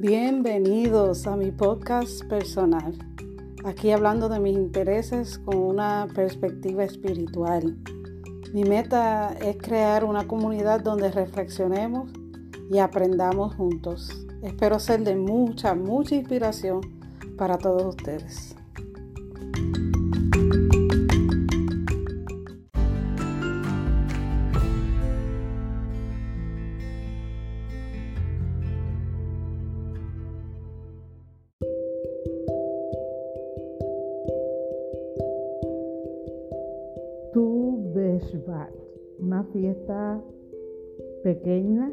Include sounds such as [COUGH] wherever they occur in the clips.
Bienvenidos a mi podcast personal. Aquí hablando de mis intereses con una perspectiva espiritual. Mi meta es crear una comunidad donde reflexionemos y aprendamos juntos. Espero ser de mucha, mucha inspiración para todos ustedes. Fiesta pequeña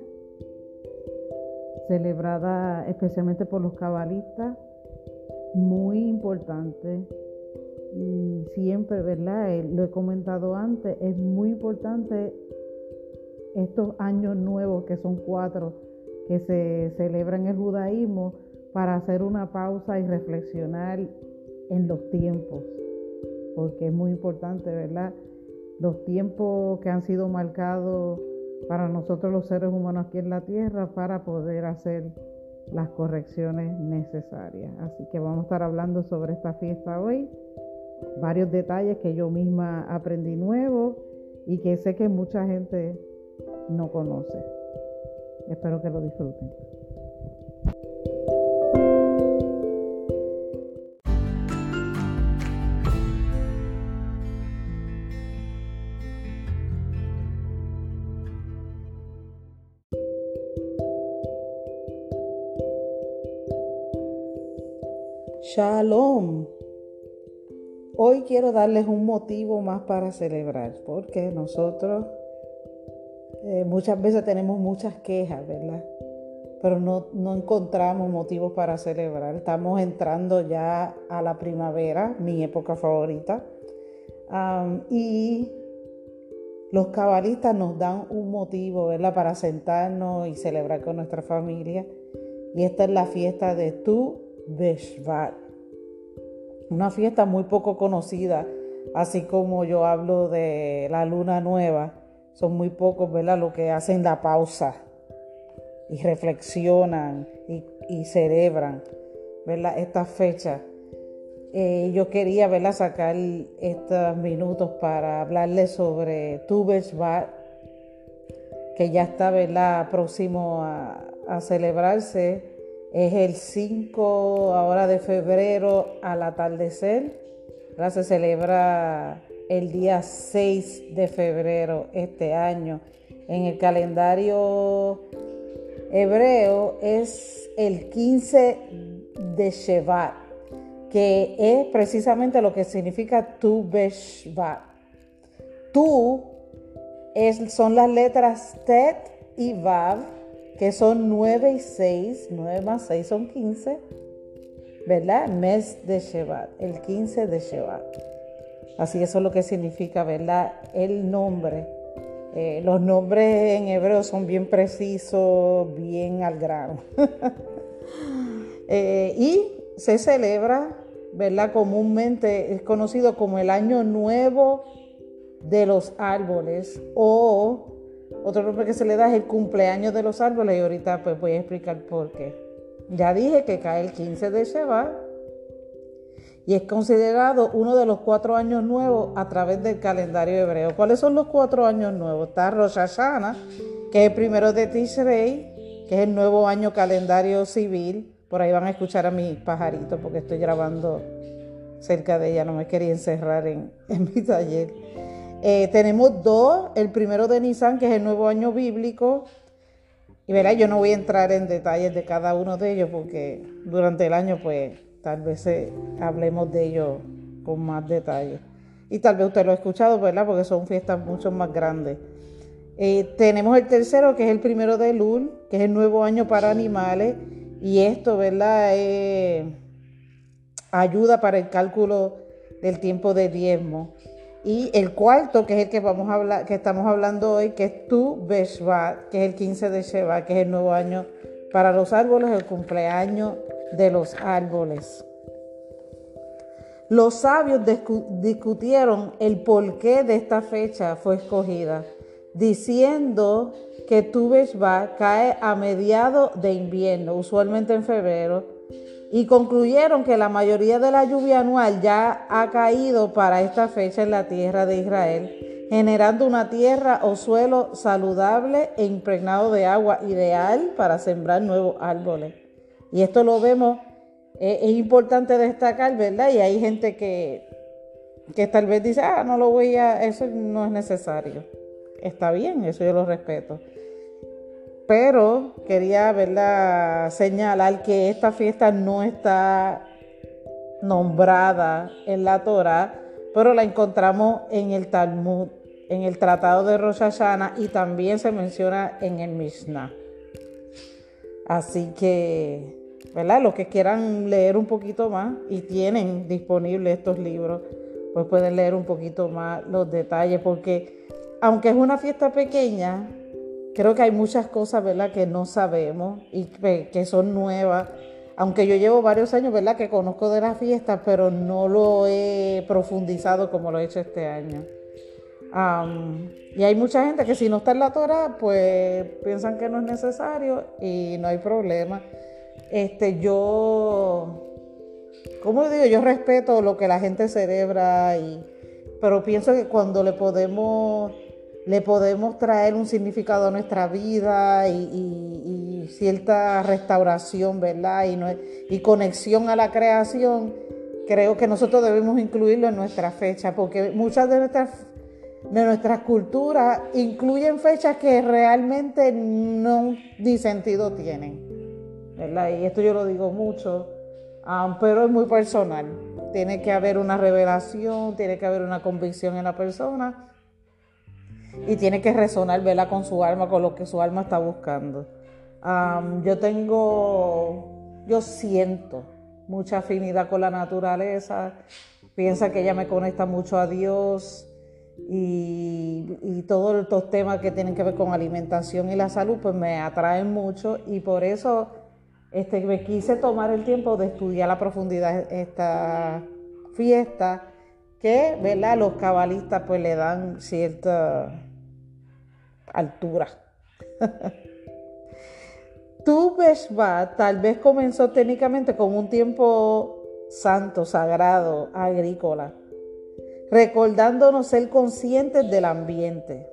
celebrada especialmente por los cabalistas, muy importante. Y siempre, ¿verdad? Eh, lo he comentado antes, es muy importante estos años nuevos, que son cuatro, que se celebran en el judaísmo, para hacer una pausa y reflexionar en los tiempos, porque es muy importante, ¿verdad? Los tiempos que han sido marcados para nosotros los seres humanos aquí en la tierra para poder hacer las correcciones necesarias. Así que vamos a estar hablando sobre esta fiesta hoy, varios detalles que yo misma aprendí nuevos y que sé que mucha gente no conoce. Espero que lo disfruten. Shalom. Hoy quiero darles un motivo más para celebrar, porque nosotros eh, muchas veces tenemos muchas quejas, ¿verdad? Pero no, encontramos motivos para celebrar. Estamos entrando ya a la primavera, mi época favorita. y los cabalistas nos dan un motivo, ¿verdad? Para sentarnos y celebrar con nuestra familia. Y esta es la fiesta de Tu Beshvat. Una fiesta muy poco conocida, así como yo hablo de la luna nueva. Son muy pocos, ¿verdad? Lo que hacen la pausa y reflexionan y, celebran, ¿verdad? Esta fecha. Eh, yo quería, ¿verdad? Sacar estos minutos para hablarles sobre Tu Beshvat, que ya está, ¿verdad? Próximo a, a celebrarse es el 5 ahora de febrero al atardecer. Se celebra el día 6 de febrero este año. En el calendario hebreo es el 15 de Shevat, que es precisamente lo que significa Tu Beshvat. Tu es, son las letras Tet y Vav que son 9 y 6, 9 más 6 son 15, ¿verdad? Mes de Shevat, el 15 de Shevat. Así eso es lo que significa, ¿verdad? El nombre. Eh, los nombres en hebreo son bien precisos, bien al grano. [LAUGHS] Eh, y se celebra, ¿verdad? Comúnmente es conocido como el año nuevo de los árboles o otro nombre que se le da es el cumpleaños de los árboles y ahorita pues voy a explicar por qué. Ya dije que cae el 15 de Sheba y es considerado uno de los cuatro años nuevos a través del calendario hebreo. ¿Cuáles son los cuatro años nuevos? Está Rosh Hashanah, que es el primero de Tishrei, que es el nuevo año calendario civil. Por ahí van a escuchar a mis pajaritos porque estoy grabando cerca de ella, no me quería encerrar en, [LAUGHS] en mi taller. Eh, tenemos dos, el primero de Nisan, que es el nuevo año bíblico. Y verá, yo no voy a entrar en detalles de cada uno de ellos porque durante el año pues tal vez eh, hablemos de ellos con más detalle. Y tal vez usted lo ha escuchado, ¿verdad? Porque son fiestas mucho más grandes. Eh, tenemos el tercero, que es el primero de Lul, que es el nuevo año para animales. Y esto, ¿verdad? ayuda para el cálculo del tiempo de diezmo. Y el cuarto, que es el que vamos a hablar, que estamos hablando hoy, que es Tu Beshvat, que es el 15 de Sheva, que es el nuevo año para los árboles, el cumpleaños de los árboles. Los sabios discutieron el porqué de esta fecha fue escogida. diciendo que tu va cae a mediados de invierno, usualmente en febrero, y concluyeron que la mayoría de la lluvia anual ya ha caído para esta fecha en la tierra de Israel, generando una tierra o suelo saludable e impregnado de agua, ideal para sembrar nuevos árboles. Y esto lo vemos, eh, es importante destacar, ¿verdad? Y hay gente que, que tal vez dice, ah, no lo voy a, eso no es necesario. Está bien, eso yo lo respeto. Pero quería señalar que esta fiesta no está nombrada en la Torah, pero la encontramos en el Talmud, en el Tratado de Rosh Hashanah y también se menciona en el Mishnah. Así que, ¿verdad? Los que quieran leer un poquito más y tienen disponibles estos libros, pues pueden leer un poquito más los detalles, porque aunque es una fiesta pequeña, creo que hay muchas cosas, ¿verdad?, que no sabemos y que, son nuevas. Aunque yo llevo varios años, ¿verdad?, que conozco de las fiestas, pero no lo he profundizado como lo he hecho este año. y hay mucha gente que si no está en la Torah, pues piensan que no es necesario y no hay problema. Este, yo, como digo, yo respeto lo que la gente celebra, y, pero pienso que cuando le podemos le podemos traer un significado a nuestra vida y, cierta restauración, ¿verdad? Y, conexión a la creación, creo que nosotros debemos incluirlo en nuestra fecha, porque muchas de nuestras, de nuestras culturas incluyen fechas que realmente no ni sentido tienen, ¿verdad? Y esto yo lo digo mucho, um, pero es muy personal. Tiene que haber una revelación, tiene que haber una convicción en la persona y tiene que resonar. Con su alma, con lo que su alma está buscando. yo tengo, yo siento mucha afinidad con la naturaleza, piensa que ella me conecta mucho a Dios y, y todos estos temas que tienen que ver con alimentación y la salud, pues me atraen mucho y por eso este, me quise tomar el tiempo de estudiar a profundidad esta fiesta que, ¿verdad? Los cabalistas pues le dan cierta altura. [LAUGHS] tu tal vez comenzó técnicamente con un tiempo santo, sagrado, agrícola, recordándonos ser conscientes del ambiente,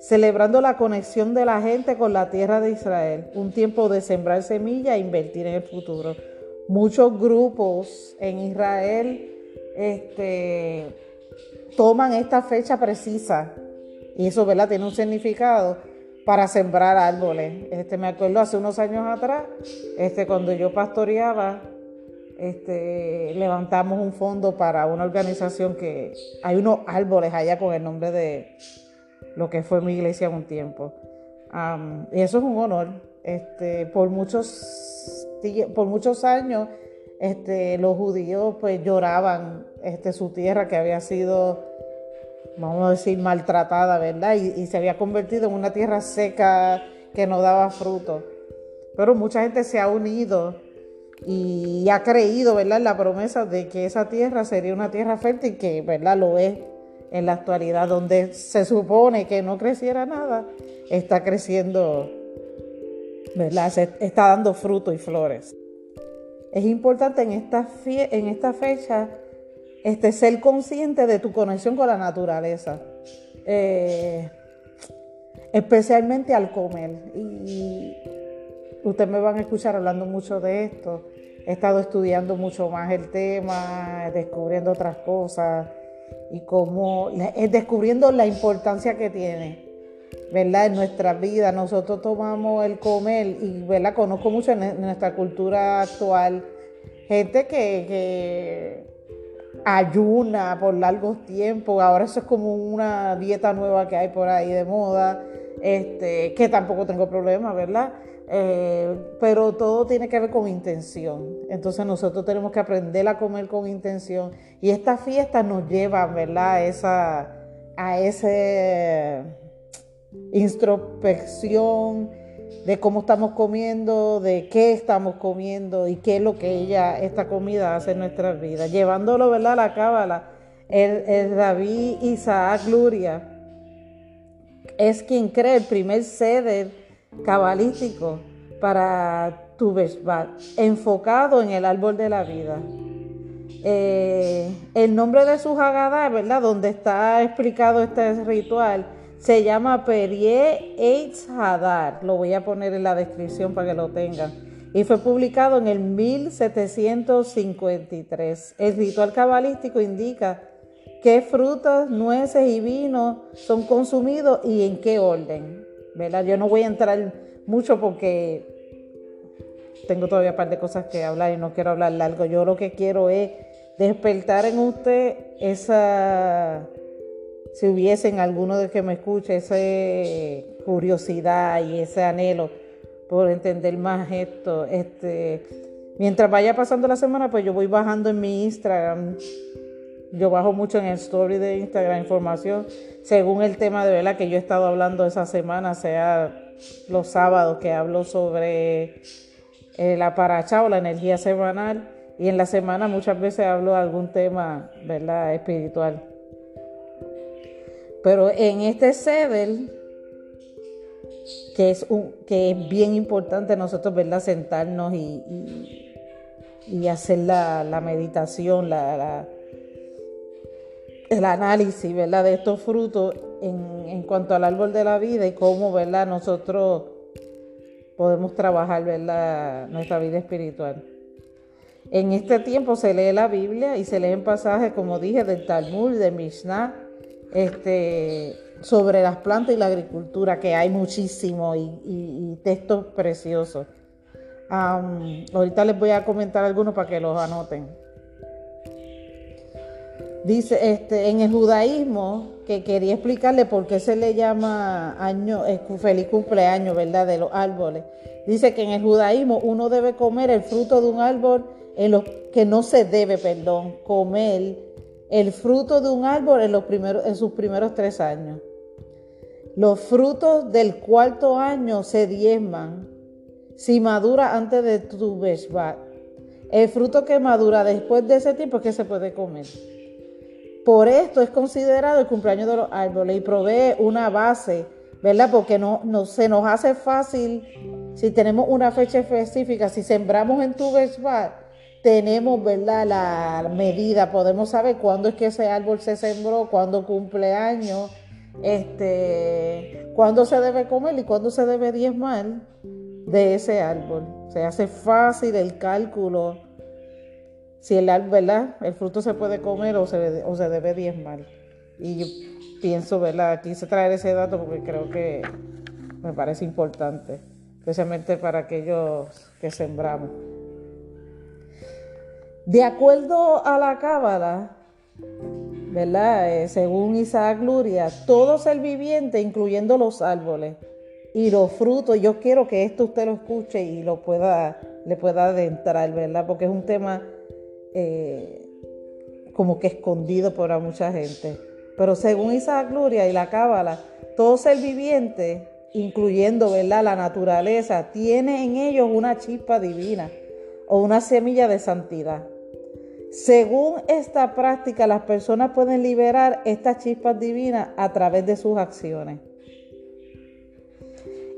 celebrando la conexión de la gente con la tierra de Israel, un tiempo de sembrar semillas e invertir en el futuro. Muchos grupos en Israel este, toman esta fecha precisa y eso, ¿verdad? Tiene un significado para sembrar árboles. Este, me acuerdo hace unos años atrás, este, cuando yo pastoreaba, este, levantamos un fondo para una organización que hay unos árboles allá con el nombre de lo que fue mi iglesia un tiempo. y eso es un honor. Este, por muchos por muchos años este, los judíos pues lloraban este, su tierra que había sido vamos a decir, maltratada, ¿verdad? Y, se había convertido en una tierra seca que no daba fruto. Pero mucha gente se ha unido y ha creído, ¿verdad?, en la promesa de que esa tierra sería una tierra fértil, que, ¿verdad?, lo es en la actualidad, donde se supone que no creciera nada, está creciendo, ¿verdad?, está dando fruto y flores. Es importante en esta, en esta fecha este, ser consciente de tu conexión con la naturaleza. Eh, especialmente al comer. Y, ustedes me van a escuchar hablando mucho de esto. He estado estudiando mucho más el tema, descubriendo otras cosas y cómo, descubriendo la importancia que tiene, ¿verdad? En nuestra vida. Nosotros tomamos el comer y, ¿verdad? Conozco mucho en, nuestra cultura actual gente que ayuna por largos tiempos. Ahora eso es como una dieta nueva que hay por ahí de moda, este, que tampoco tengo problema, ¿verdad? Eh, pero todo tiene que ver con intención. Entonces nosotros tenemos que aprender a comer con intención. Y estas fiestas nos llevan, ¿verdad? A esa, a esa introspección de cómo estamos comiendo, de qué estamos comiendo y qué es lo que ella, esta comida hace en nuestras vidas. Llevándolo, ¿verdad?, a la cábala. El, el Rabí Isaac Luria es quien crea el primer ceder cabalístico para tu enfocado en el árbol de la vida. Eh, el nombre de su Haggadah, ¿verdad? Donde está explicado este ritual, se llama Perie Eitz Hadar. Lo voy a poner en la descripción para que lo tengan. Y fue publicado en el 1753. El ritual cabalístico indica qué frutas, nueces y vino son consumidos y en qué orden. ¿verdad? Yo no voy a entrar mucho porque tengo todavía un par de cosas que hablar y no quiero hablar largo. Yo lo que quiero es despertar en usted esa, si hubiesen alguno de que me escuche, esa curiosidad y ese anhelo por entender más esto. Este, mientras vaya pasando la semana, pues yo voy bajando en mi Instagram. Yo bajo mucho en el story de Instagram información según el tema de verdad que yo he estado hablando esa semana, sea los sábados que hablo sobre eh, la paracha o la energía semanal y en la semana muchas veces hablo de algún tema, ¿verdad?, espiritual. Pero en este CEDEL, que es, un, que es bien importante nosotros, ¿verdad?, sentarnos y, y, hacer la, meditación, la, el análisis, ¿verdad?, de estos frutos en, en cuanto al árbol de la vida y cómo, ¿verdad?, nosotros podemos trabajar, ¿verdad?, nuestra vida espiritual. En este tiempo se lee la Biblia y se leen pasajes, como dije, del Talmud, de Mishnah, este, sobre las plantas y la agricultura, que hay muchísimo y, textos preciosos. ahorita les voy a comentar algunos para que los anoten. Dice, este, en el judaísmo, que quería explicarle por qué se le llama eh, feliz cumpleaños, ¿verdad? De los árboles. Dice que en el judaísmo uno debe comer el fruto de un árbol en los que no se debe, perdón, comer el fruto de un árbol en, los primeros, en sus primeros tres años. Los frutos del cuarto año se diezman si madura antes de tu. El fruto que madura después de ese tiempo es que se puede comer. Por esto es considerado el cumpleaños de los árboles y provee una base, ¿verdad? Porque no, no se nos hace fácil si tenemos una fecha específica, si sembramos en tu tenemos, ¿verdad? La medida, podemos saber cuándo es que ese árbol se sembró, cuándo cumple años, este, cuándo se debe comer y cuándo se debe diezmar de ese árbol. Se hace fácil el cálculo si el árbol, ¿verdad? El fruto se puede comer o se, o se debe diezmar. Y yo pienso, ¿verdad? Quise traer ese dato porque creo que me parece importante, especialmente para aquellos que sembramos. De acuerdo a la cábala, ¿verdad? Eh, según Isaac Luria, todo ser viviente, incluyendo los árboles y los frutos, yo quiero que esto usted lo escuche y lo pueda, le pueda adentrar, ¿verdad? Porque es un tema eh, como que escondido por mucha gente. Pero según Isaac Luria y la cábala, todo ser viviente, incluyendo, ¿verdad? La naturaleza, tiene en ellos una chispa divina o una semilla de santidad. Según esta práctica, las personas pueden liberar estas chispas divinas a través de sus acciones.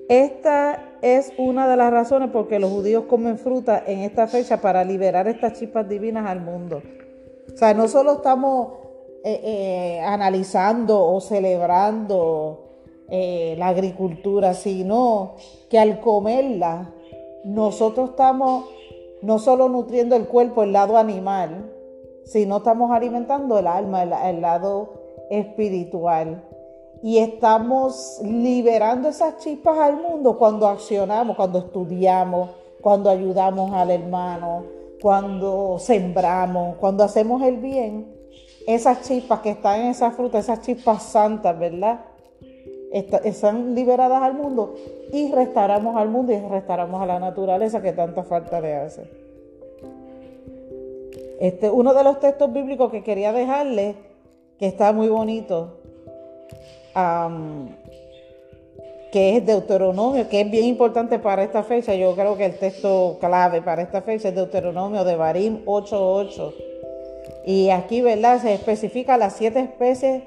Esta es una de las razones por que los judíos comen fruta en esta fecha para liberar estas chispas divinas al mundo. O sea, no solo estamos eh, eh, analizando o celebrando eh, la agricultura, sino que al comerla, nosotros estamos no solo nutriendo el cuerpo, el lado animal, sino estamos alimentando el alma, el, lado espiritual. Y estamos liberando esas chispas al mundo cuando accionamos, cuando estudiamos, cuando ayudamos al hermano, cuando sembramos, cuando hacemos el bien. Esas chispas que están en esa fruta, esas chispas santas, ¿verdad? Están liberadas al mundo y restauramos al mundo y restauramos a la naturaleza que tanta falta le hace. Este, uno de los textos bíblicos que quería dejarle, que está muy bonito, que es Deuteronomio, que es bien importante para esta fecha. Yo creo que el texto clave para esta fecha es Deuteronomio de Barim 8.8. Y aquí, ¿verdad? Se especifica las siete especies,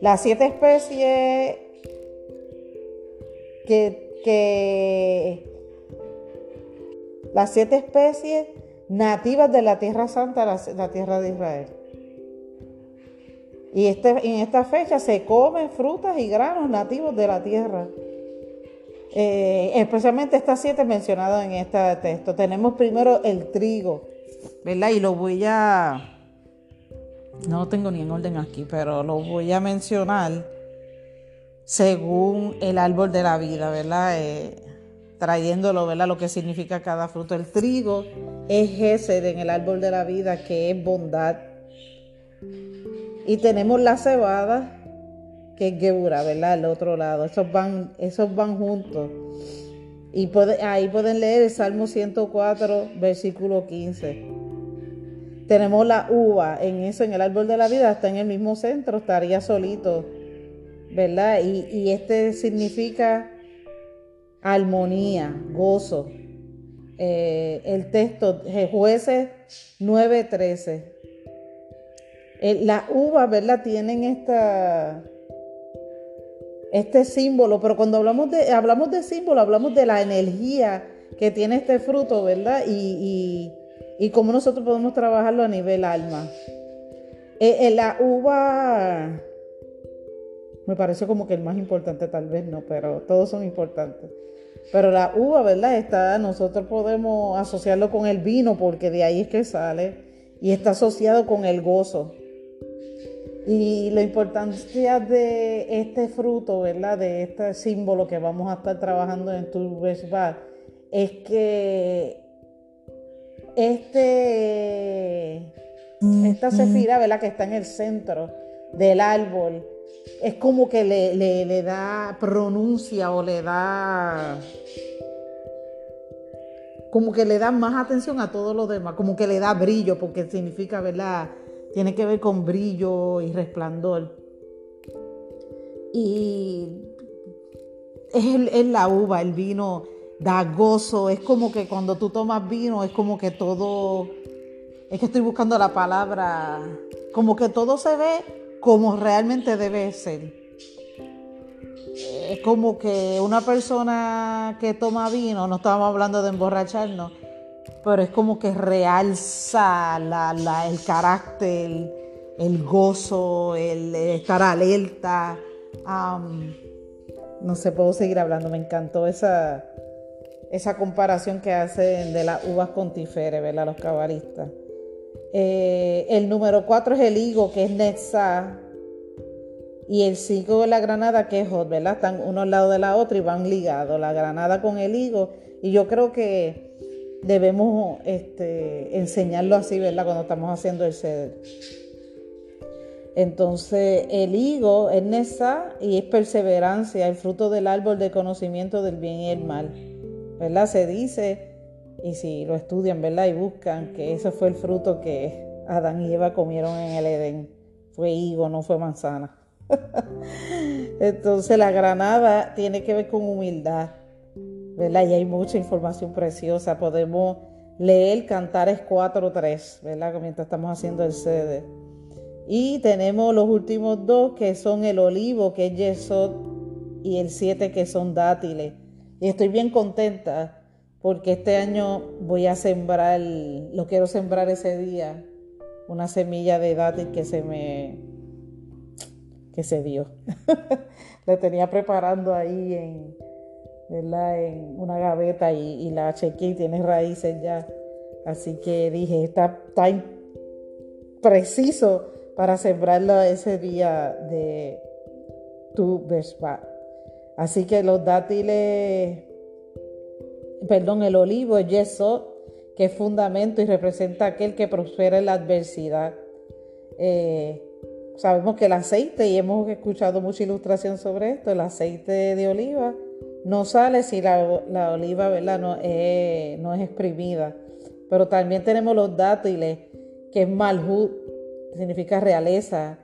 las siete especies que, las siete especies nativas de la Tierra Santa, la, tierra de Israel. Y este, en esta fecha se comen frutas y granos nativos de la tierra. Eh, especialmente estas siete mencionadas en este texto. Tenemos primero el trigo, ¿verdad? Y lo voy a... No lo tengo ni en orden aquí, pero lo voy a mencionar según el árbol de la vida, ¿verdad? Eh, trayéndolo, ¿verdad? Lo que significa cada fruto. El trigo es ese en el árbol de la vida, que es bondad. Y tenemos la cebada, que es Gebura, ¿verdad? Al otro lado. Esos van, esos van juntos. Y ahí pueden leer el Salmo 104, versículo 15. Tenemos la uva en eso, en el árbol de la vida, está en el mismo centro, estaría solito, ¿verdad? Y, este significa armonía, gozo. Eh, el texto, jueces 9:13. Eh, las uvas, ¿verdad? Tienen esta, este símbolo, pero cuando hablamos de, hablamos de símbolo, hablamos de la energía que tiene este fruto, ¿verdad? Y, y, cómo nosotros podemos trabajarlo a nivel alma. Eh, la uva me parece como que el más importante tal vez no, pero todos son importantes. Pero la uva, ¿verdad? Está, nosotros podemos asociarlo con el vino porque de ahí es que sale y está asociado con el gozo. Y la importancia de este fruto, ¿verdad? De este símbolo que vamos a estar trabajando en tu Bar es que este, esta cefira, ¿verdad? Que está en el centro del árbol, es como que le, da pronuncia o le da como que le da más atención a todo lo demás, como que le da brillo, porque significa, ¿verdad? Tiene que ver con brillo y resplandor. Y es, la uva, el vino da gozo, es como que cuando tú tomas vino, es como que todo, es que estoy buscando la palabra, como que todo se ve como realmente debe ser. Es como que una persona que toma vino, no estamos hablando de emborracharnos, pero es como que realza el carácter, el gozo, el estar alerta. no sé, puedo seguir hablando, me encantó esa, esa comparación que hacen de las uvas con ¿verdad? Los cabalistas. Eh, el número 4 es el higo, que es Netza. Y el 5 es la granada, que es Hot, ¿verdad? Están uno al lado de la otra y van ligados, la granada con el higo. Y yo creo que debemos este, enseñarlo así, ¿verdad? Cuando estamos haciendo el ceder. Entonces, el higo es Nesa y es perseverancia, el fruto del árbol de conocimiento del bien y el mal. ¿Verdad? Se dice y si lo estudian, ¿verdad? Y buscan que ese fue el fruto que Adán y Eva comieron en el Edén. Fue higo, no fue manzana. [LAUGHS] Entonces la granada tiene que ver con humildad, ¿verdad? Y hay mucha información preciosa. Podemos leer Cantares 4.3, ¿verdad? Mientras estamos haciendo el CD. Y tenemos los últimos dos que son el olivo, que es yesod, y el siete que son dátiles. Y estoy bien contenta porque este año voy a sembrar, lo quiero sembrar ese día, una semilla de dátil que se me, que se dio. [LAUGHS] la tenía preparando ahí en, en una gaveta y, la chequeé y tiene raíces ya. Así que dije, está, está preciso para sembrarla ese día de tu Beshvat. Así que los dátiles perdón, el olivo es yeso, que es fundamento y representa aquel que prospera en la adversidad. Eh, sabemos que el aceite, y hemos escuchado mucha ilustración sobre esto, el aceite de oliva no sale si la, oliva ¿verdad? No, es, no es exprimida. Pero también tenemos los dátiles, que es malhut, significa realeza,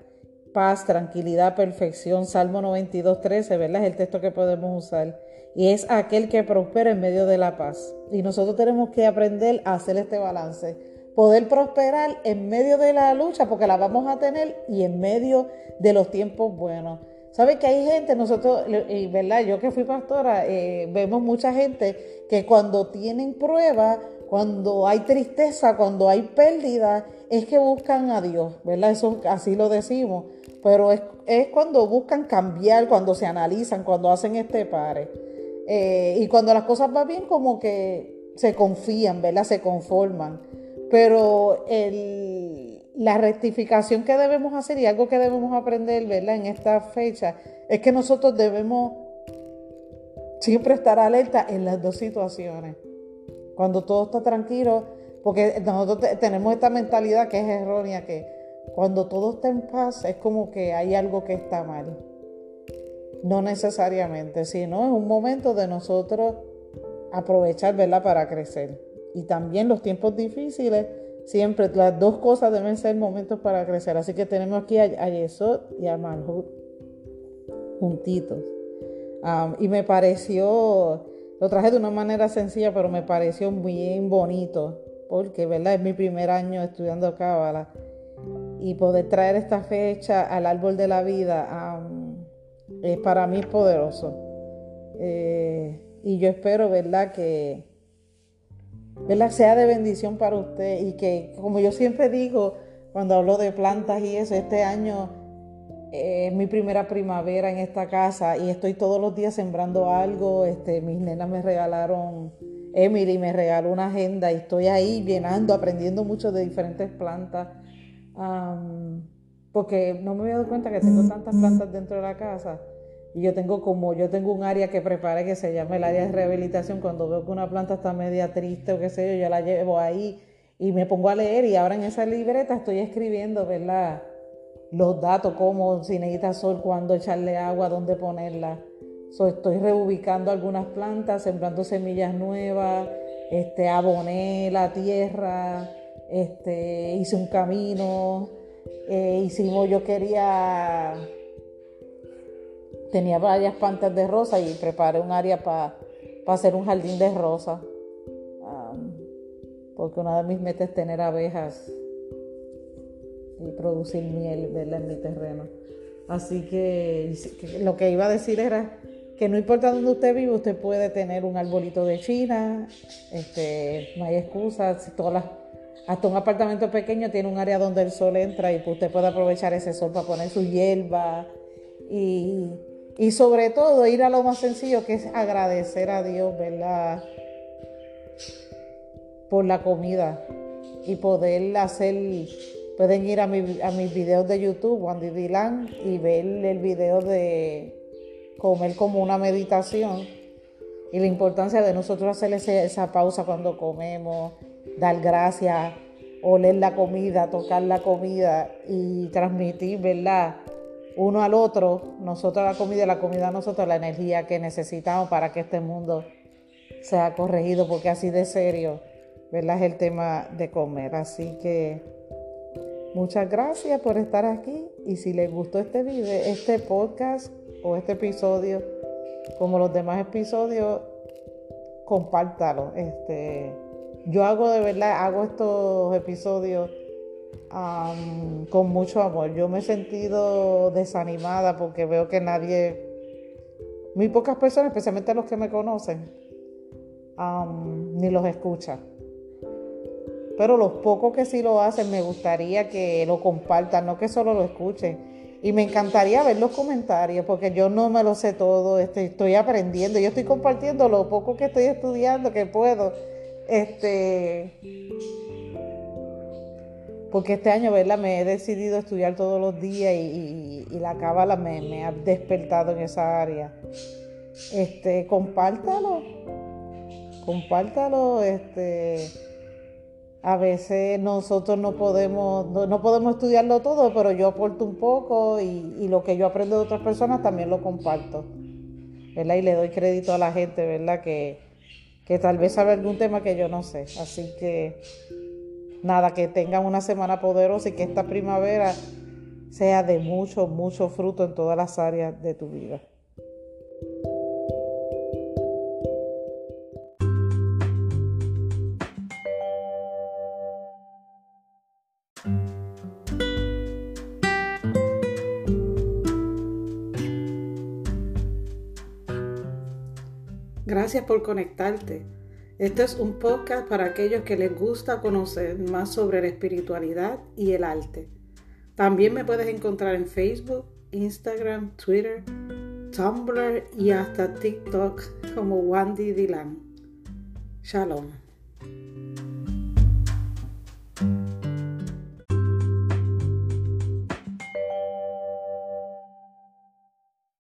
paz, tranquilidad, perfección. Salmo 92, 13, ¿verdad? Es el texto que podemos usar y es aquel que prospera en medio de la paz. Y nosotros tenemos que aprender a hacer este balance, poder prosperar en medio de la lucha, porque la vamos a tener, y en medio de los tiempos buenos. ¿Sabe que hay gente, nosotros, y verdad, yo que fui pastora, eh, vemos mucha gente que cuando tienen pruebas, cuando hay tristeza, cuando hay pérdida, es que buscan a Dios, ¿verdad? Eso así lo decimos. Pero es, cuando buscan cambiar, cuando se analizan, cuando hacen este pare. Eh, y cuando las cosas van bien, como que se confían, ¿verdad? Se conforman. Pero la rectificación que debemos hacer y algo que debemos aprender, ¿verdad? En esta fecha, es que nosotros debemos siempre estar alerta en las dos situaciones. Cuando todo está tranquilo, porque nosotros tenemos esta mentalidad que es errónea, que cuando todo está en paz es como que hay algo que está mal. No necesariamente, sino es un momento de nosotros aprovechar, ¿verdad?, para crecer. Y también los tiempos difíciles, siempre las dos cosas deben ser momentos para crecer. Así que tenemos aquí a, Yesod y a Manhut juntitos. y me pareció, lo traje de una manera sencilla, pero me pareció bien bonito, porque, ¿verdad? Es mi primer año estudiando Cábala. Y poder traer esta fecha al árbol de la vida es para mí poderoso. Eh, y yo espero, ¿verdad? Que, ¿verdad? Sea de bendición para usted y que, como yo siempre digo, cuando hablo de plantas y eso, este año es mi primera primavera en esta casa y estoy todos los días sembrando algo. Este, mis nenas me regalaron, Emily me regaló una agenda y estoy ahí llenando, aprendiendo mucho de diferentes plantas. Porque no me había dado cuenta que tengo tantas plantas dentro de la casa. Y yo tengo como, yo tengo un área que preparé que se llama el área de rehabilitación. Cuando veo que una planta está media triste o qué sé yo, yo la llevo ahí y me pongo a leer. Y ahora en esa libreta estoy escribiendo, ¿verdad? Los datos, cómo, si necesita sol, cuándo echarle agua, dónde ponerla. estoy reubicando algunas plantas, sembrando semillas nuevas, este, aboné la tierra, este, hice un camino, eh, hicimos, yo quería tenía varias plantas de rosa y preparé un área para hacer un jardín de rosa. porque una de mis metas es tener abejas y producir miel en mi terreno. Así que, lo que iba a decir era que no importa dónde usted vive, usted puede tener un arbolito de China, este, no hay excusas, todas hasta un apartamento pequeño tiene un área donde el sol entra y usted puede aprovechar ese sol para poner su hierba y y sobre todo ir a lo más sencillo que es agradecer a Dios, ¿verdad? Por la comida y poder hacer, pueden ir a, mis videos de YouTube, Wandy Dylan, y ver el video de comer como una meditación y la importancia de nosotros hacer esa pausa cuando comemos, dar gracias, oler la comida, tocar la comida y transmitir, ¿verdad? uno al otro, nosotros la comida la comida a nosotros la energía que necesitamos para que este mundo sea corregido, porque así de serio, ¿verdad? Es el tema de comer. Así que muchas gracias por estar aquí y si les gustó este video, este podcast o este episodio, como los demás episodios, compártalo. Este, yo hago de verdad, hago estos episodios con mucho amor. Yo me he sentido desanimada porque veo que nadie, muy pocas personas, especialmente los que me conocen, ni los escuchan. Pero los pocos que sí lo hacen, me gustaría que lo compartan, no que solo lo escuchen. Y me encantaría ver los comentarios, porque yo no me lo sé todo, este, estoy aprendiendo, yo estoy compartiendo lo poco que estoy estudiando, que puedo. Este, porque este año, ¿verdad? Me he decidido estudiar todos los días y, la cábala me, ha despertado en esa área. Este, compártalo, compártalo, este, a veces nosotros no podemos, no, podemos estudiarlo todo, pero yo aporto un poco y, lo que yo aprendo de otras personas también lo comparto, ¿verdad? Y le doy crédito a la gente, ¿verdad? Que, que tal vez sabe algún tema que yo no sé. Así que nada, que tengan una semana poderosa y que esta primavera sea de mucho, mucho fruto en todas las áreas de tu vida. Gracias por conectarte. Este es un podcast para aquellos que les gusta conocer más sobre la espiritualidad y el arte. También me puedes encontrar en Facebook, Instagram, Twitter, Tumblr y hasta TikTok como Wandy Dylan. Shalom.